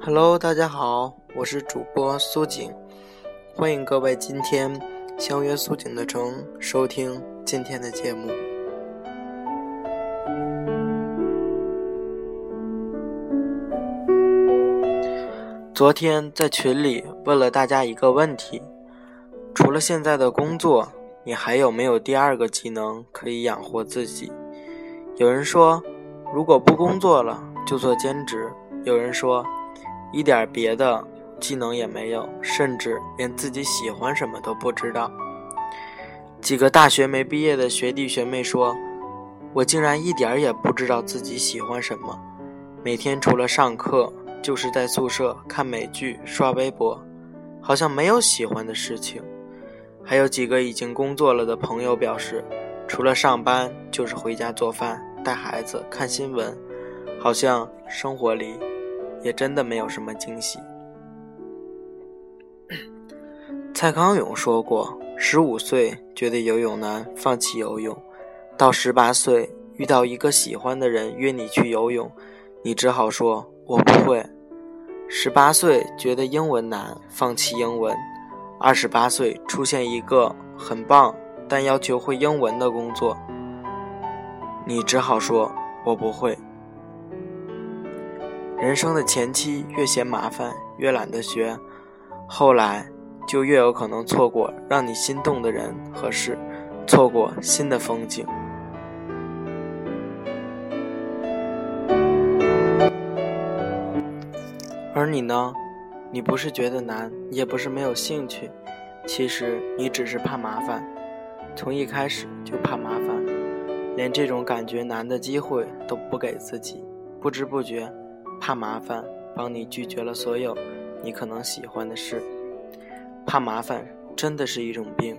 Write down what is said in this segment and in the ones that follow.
Hello，大家好，我是主播苏景，欢迎各位今天相约苏景的城收听今天的节目。昨天在群里问了大家一个问题：除了现在的工作，你还有没有第二个技能可以养活自己？有人说，如果不工作了就做兼职；有人说。一点别的技能也没有，甚至连自己喜欢什么都不知道。几个大学没毕业的学弟学妹说：“我竟然一点儿也不知道自己喜欢什么，每天除了上课就是在宿舍看美剧、刷微博，好像没有喜欢的事情。”还有几个已经工作了的朋友表示：“除了上班就是回家做饭、带孩子、看新闻，好像生活里……”也真的没有什么惊喜。蔡康永说过：“十五岁觉得游泳难，放弃游泳；到十八岁遇到一个喜欢的人约你去游泳，你只好说‘我不会’；十八岁觉得英文难，放弃英文；二十八岁出现一个很棒但要求会英文的工作，你只好说‘我不会’。”人生的前期越嫌麻烦，越懒得学，后来就越有可能错过让你心动的人和事，错过新的风景。而你呢？你不是觉得难，也不是没有兴趣，其实你只是怕麻烦，从一开始就怕麻烦，连这种感觉难的机会都不给自己，不知不觉。怕麻烦，帮你拒绝了所有你可能喜欢的事。怕麻烦真的是一种病。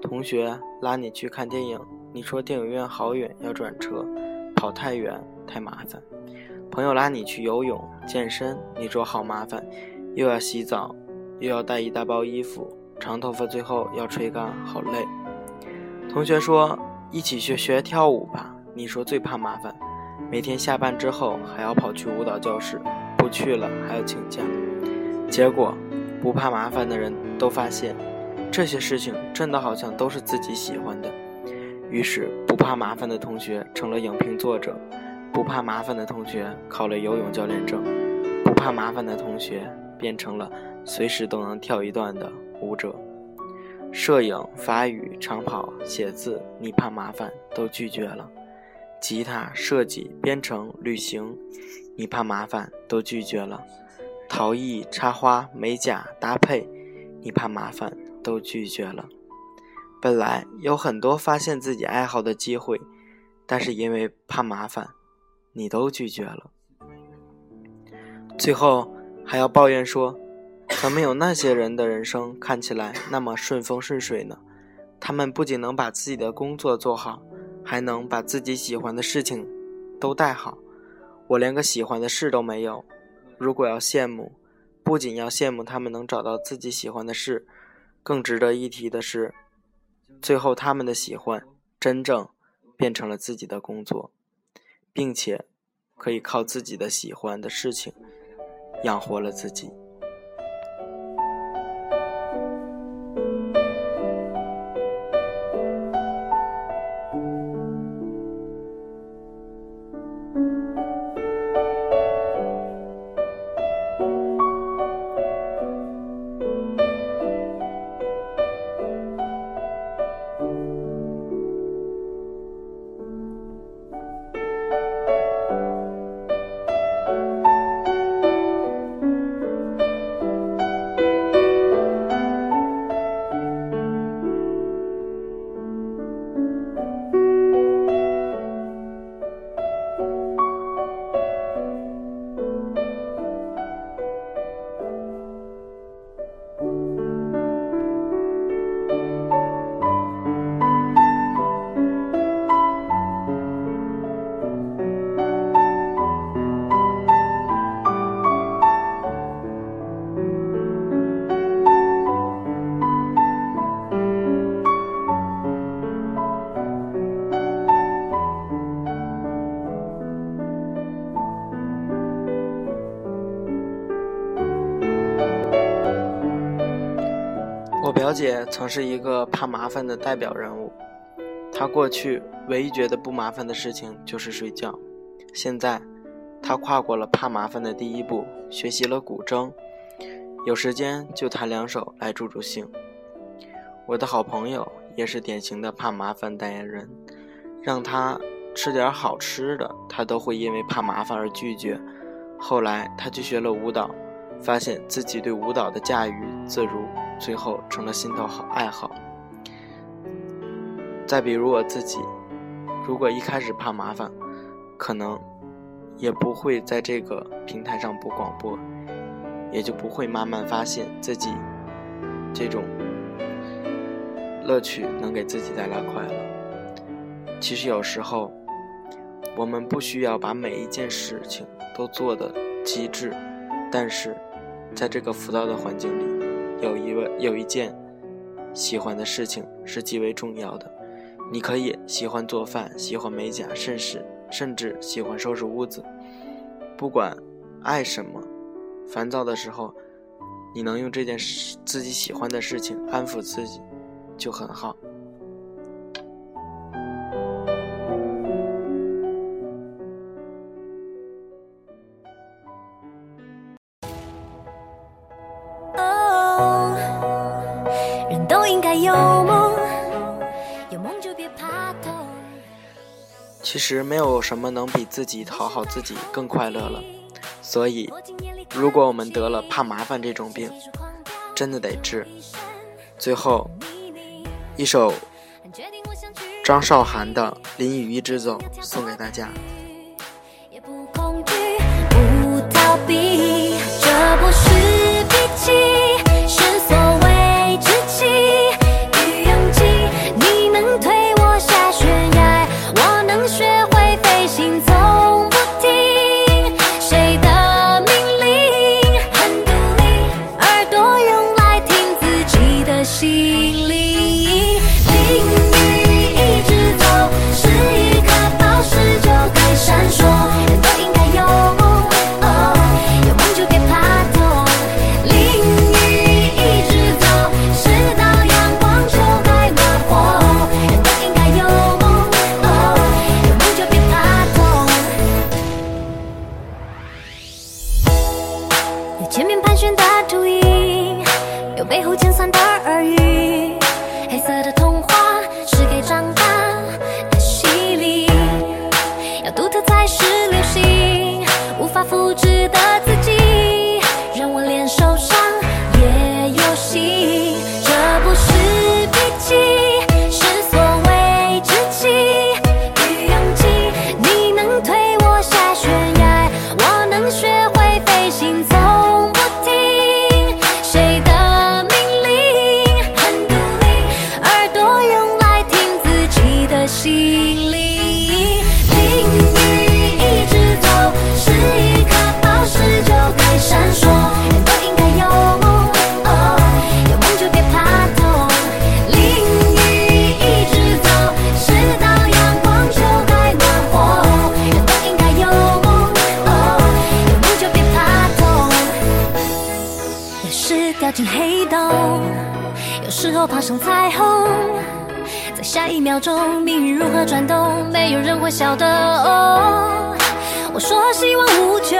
同学拉你去看电影，你说电影院好远，要转车，跑太远太麻烦。朋友拉你去游泳、健身，你说好麻烦，又要洗澡，又要带一大包衣服，长头发最后要吹干，好累。同学说一起去学跳舞吧，你说最怕麻烦。每天下班之后还要跑去舞蹈教室，不去了还要请假。结果，不怕麻烦的人都发现，这些事情真的好像都是自己喜欢的。于是，不怕麻烦的同学成了影评作者，不怕麻烦的同学考了游泳教练证，不怕麻烦的同学变成了随时都能跳一段的舞者。摄影、法语、长跑、写字，你怕麻烦都拒绝了。吉他设计、编程、旅行，你怕麻烦都拒绝了；陶艺、插花、美甲、搭配，你怕麻烦都拒绝了。本来有很多发现自己爱好的机会，但是因为怕麻烦，你都拒绝了。最后还要抱怨说：怎么有那些人的人生看起来那么顺风顺水呢？他们不仅能把自己的工作做好。还能把自己喜欢的事情都带好，我连个喜欢的事都没有。如果要羡慕，不仅要羡慕他们能找到自己喜欢的事，更值得一提的是，最后他们的喜欢真正变成了自己的工作，并且可以靠自己的喜欢的事情养活了自己。我表姐曾是一个怕麻烦的代表人物，她过去唯一觉得不麻烦的事情就是睡觉，现在，她跨过了怕麻烦的第一步，学习了古筝，有时间就弹两首来助助兴。我的好朋友也是典型的怕麻烦代言人，让他吃点好吃的，他都会因为怕麻烦而拒绝。后来他去学了舞蹈，发现自己对舞蹈的驾驭自如。最后成了心头好爱好。再比如我自己，如果一开始怕麻烦，可能也不会在这个平台上播广播，也就不会慢慢发现自己这种乐趣能给自己带来快乐。其实有时候，我们不需要把每一件事情都做的极致，但是在这个浮躁的环境里。有一位有一件喜欢的事情是极为重要的，你可以喜欢做饭，喜欢美甲，甚至甚至喜欢收拾屋子。不管爱什么，烦躁的时候，你能用这件事自己喜欢的事情安抚自己，就很好。其实没有什么能比自己讨好自己更快乐了，所以，如果我们得了怕麻烦这种病，真的得治。最后，一首张韶涵的《淋雨一直走》送给大家。是流星无法复制我爬上彩虹，在下一秒钟，命运如何转动，没有人会晓得。哦我说希望无穷，